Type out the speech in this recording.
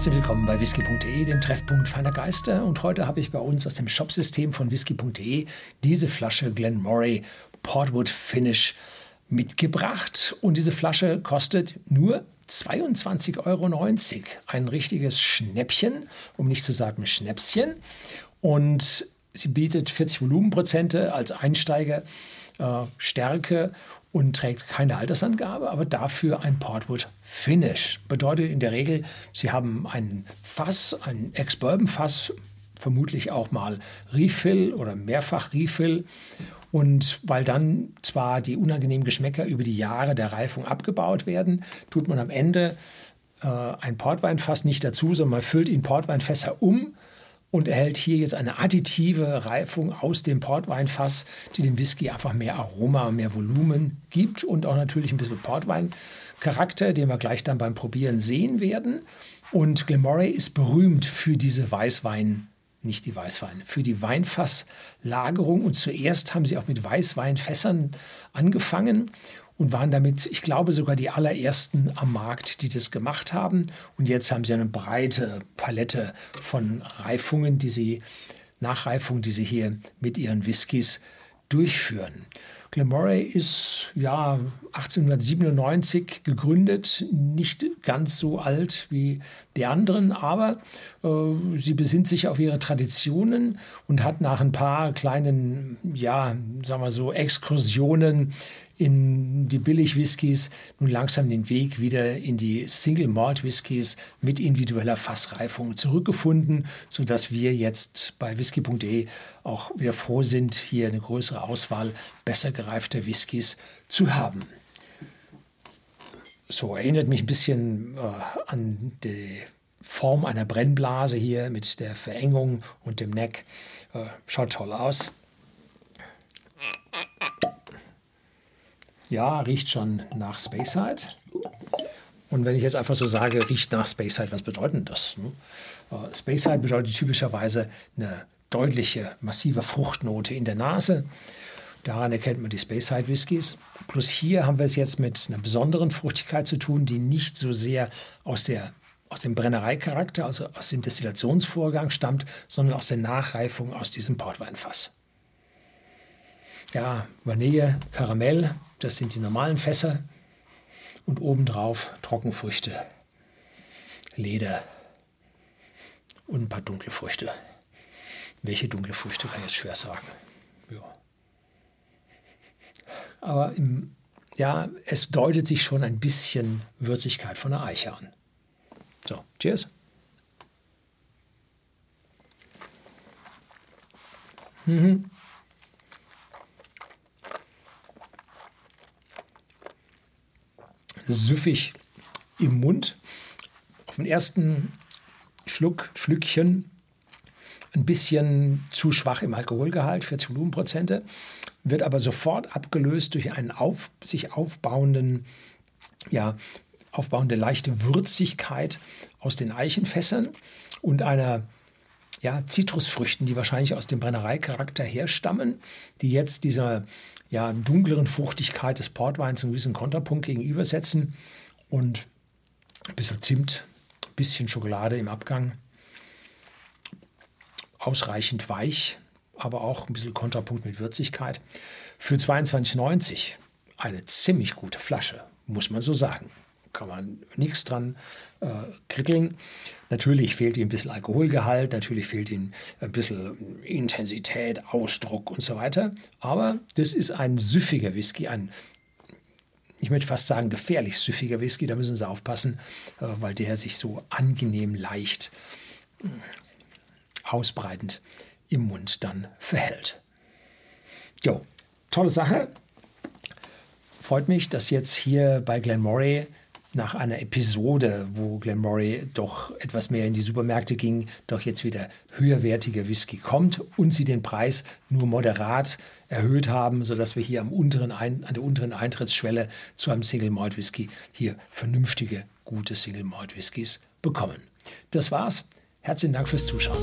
Herzlich willkommen bei whisky.de, dem Treffpunkt feiner Geister. Und heute habe ich bei uns aus dem Shopsystem von whisky.de diese Flasche Glenmoray Portwood Finish mitgebracht. Und diese Flasche kostet nur 22,90 Euro. Ein richtiges Schnäppchen, um nicht zu sagen Schnäpschen. Und sie bietet 40 Volumenprozente als Einsteiger, äh, Stärke und trägt keine Altersangabe, aber dafür ein Portwood Finish. Bedeutet in der Regel, Sie haben ein Fass, ein Ex-Bourbon-Fass, vermutlich auch mal Refill oder mehrfach Refill. Und weil dann zwar die unangenehmen Geschmäcker über die Jahre der Reifung abgebaut werden, tut man am Ende äh, ein Portweinfass nicht dazu, sondern man füllt ihn Portweinfässer um und erhält hier jetzt eine additive Reifung aus dem Portweinfass, die dem Whisky einfach mehr Aroma, mehr Volumen gibt und auch natürlich ein bisschen Portweincharakter, den wir gleich dann beim Probieren sehen werden. Und Glenmoray ist berühmt für diese Weißwein, nicht die Weißwein, für die Weinfasslagerung. Und zuerst haben sie auch mit Weißweinfässern angefangen und waren damit, ich glaube, sogar die allerersten am Markt, die das gemacht haben. Und jetzt haben sie eine breite Palette von Reifungen, die sie, Nachreifungen, die sie hier mit ihren Whiskys durchführen. Glenmoray ist ja 1897 gegründet, nicht ganz so alt wie die anderen, aber äh, sie besinnt sich auf ihre Traditionen und hat nach ein paar kleinen, ja, sagen wir so, Exkursionen in die Billig-Whiskys nun langsam den Weg wieder in die Single-Malt-Whiskys mit individueller Fassreifung zurückgefunden, sodass wir jetzt bei whisky.de auch wieder froh sind, hier eine größere Auswahl besser gereifter Whiskys zu haben. So erinnert mich ein bisschen äh, an die Form einer Brennblase hier mit der Verengung und dem Neck. Äh, schaut toll aus. Ja, riecht schon nach Speyside. Und wenn ich jetzt einfach so sage, riecht nach Speyside, was bedeutet das? Ne? Äh, Speyside bedeutet typischerweise eine deutliche, massive Fruchtnote in der Nase. Daran erkennt man die Speyside Whiskys. Plus hier haben wir es jetzt mit einer besonderen Fruchtigkeit zu tun, die nicht so sehr aus, der, aus dem Brennereicharakter, also aus dem Destillationsvorgang stammt, sondern aus der Nachreifung aus diesem Portweinfass. Ja, Vanille, Karamell, das sind die normalen Fässer. Und obendrauf Trockenfrüchte, Leder und ein paar dunkle Früchte. Welche dunkle Früchte kann ich jetzt schwer sagen. Ja. Aber im, ja, es deutet sich schon ein bisschen Würzigkeit von der Eiche an. So, cheers. Mhm. Süffig im Mund. Auf den ersten Schluck, Schlückchen ein bisschen zu schwach im Alkoholgehalt, 40 Volumenprozente, wird aber sofort abgelöst durch einen auf, sich aufbauenden, ja, aufbauende leichte Würzigkeit aus den Eichenfässern und einer ja, Zitrusfrüchten, die wahrscheinlich aus dem Brennereicharakter herstammen, die jetzt dieser ja, dunkleren Fruchtigkeit des Portweins einen gewissen Kontrapunkt gegenübersetzen und ein bisschen Zimt, ein bisschen Schokolade im Abgang. Ausreichend weich, aber auch ein bisschen Kontrapunkt mit Würzigkeit. Für 22,90 eine ziemlich gute Flasche, muss man so sagen kann man nichts dran äh, kritteln. Natürlich fehlt ihm ein bisschen Alkoholgehalt, natürlich fehlt ihm ein bisschen Intensität, Ausdruck und so weiter. Aber das ist ein süffiger Whisky, ein, ich möchte fast sagen, gefährlich süffiger Whisky. Da müssen Sie aufpassen, äh, weil der sich so angenehm leicht äh, ausbreitend im Mund dann verhält. Jo, tolle Sache. Freut mich, dass jetzt hier bei Glenmoray nach einer Episode, wo Glenmoray doch etwas mehr in die Supermärkte ging, doch jetzt wieder höherwertiger Whisky kommt und sie den Preis nur moderat erhöht haben, sodass wir hier am unteren Ein an der unteren Eintrittsschwelle zu einem Single Malt Whisky hier vernünftige, gute Single Malt Whiskys bekommen. Das war's. Herzlichen Dank fürs Zuschauen.